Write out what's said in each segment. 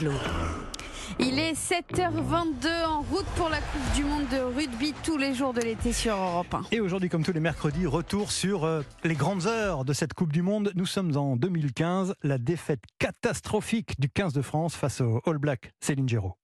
Angelot. Il est 7h22 en route pour la Coupe du Monde de rugby tous les jours de l'été sur Europe 1. Et aujourd'hui, comme tous les mercredis, retour sur euh, les grandes heures de cette Coupe du Monde. Nous sommes en 2015, la défaite catastrophique du 15 de France face au All Black. Céline Géraud.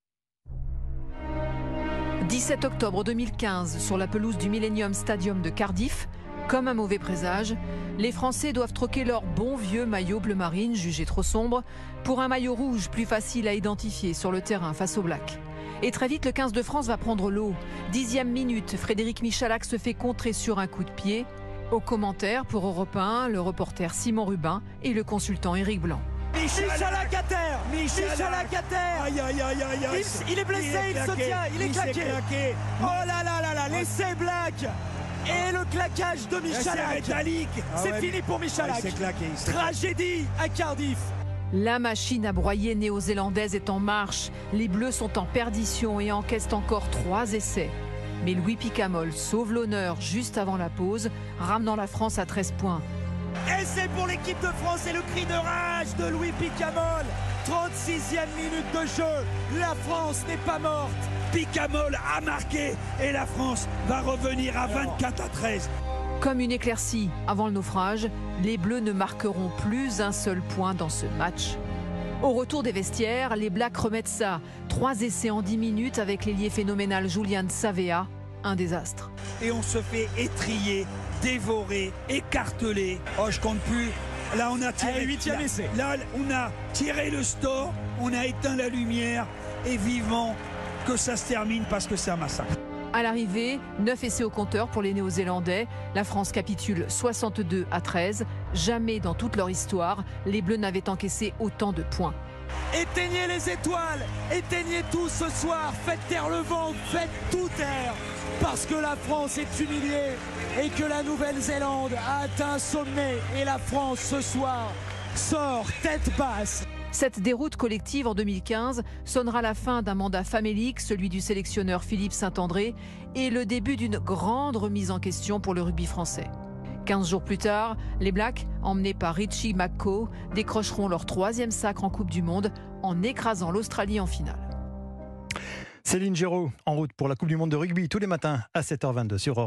17 octobre 2015, sur la pelouse du Millennium Stadium de Cardiff, comme un mauvais présage, les Français doivent troquer leur bon vieux maillot bleu marine, jugé trop sombre, pour un maillot rouge plus facile à identifier sur le terrain face au Black. Et très vite, le 15 de France va prendre l'eau. Dixième minute, Frédéric Michalak se fait contrer sur un coup de pied. Au commentaire, pour Europe 1, le reporter Simon Rubin et le consultant Éric Blanc. Michalak à terre Michalak à terre Aïe aïe aïe aïe aïe il, il est blessé, il, il se tient, il est claqué. claqué. Oh là là là là, l'essai Black et le claquage de Michalak. C'est Ah fini pour Michalak. Ouais, claqué, Tragédie à Cardiff. La machine à broyer néo-zélandaise est en marche. Les Bleus sont en perdition et encaissent encore trois essais. Mais Louis Picamol sauve l'honneur juste avant la pause, ramenant la France à 13 points. Essai pour l'équipe de France et le cri de rage de Louis Picamol. 36e minute de jeu. La France n'est pas morte. Picamol a marqué et la France va revenir à 24 à 13. Comme une éclaircie avant le naufrage, les Bleus ne marqueront plus un seul point dans ce match. Au retour des vestiaires, les Blacks remettent ça. Trois essais en 10 minutes avec l'ailier phénoménal Julian Savea. Un désastre. Et on se fait étrier, dévorer, écarteler. Oh, je compte plus. Là, on a tiré. huitième là, essai. Là, on a tiré le store, on a éteint la lumière et vivement que ça se termine parce que c'est un massacre. À l'arrivée, 9 essais au compteur pour les Néo-Zélandais. La France capitule 62 à 13. Jamais dans toute leur histoire, les Bleus n'avaient encaissé autant de points. Éteignez les étoiles, éteignez tout ce soir, faites taire le vent, faites tout taire, parce que la France est humiliée et que la Nouvelle-Zélande a atteint un sommet et la France ce soir sort tête basse. Cette déroute collective en 2015 sonnera la fin d'un mandat famélique, celui du sélectionneur Philippe Saint-André, et le début d'une grande remise en question pour le rugby français. 15 jours plus tard, les Blacks, emmenés par Richie McCaw, décrocheront leur troisième sacre en Coupe du Monde en écrasant l'Australie en finale. Céline Géraud, en route pour la Coupe du Monde de rugby tous les matins à 7h22 sur Europe.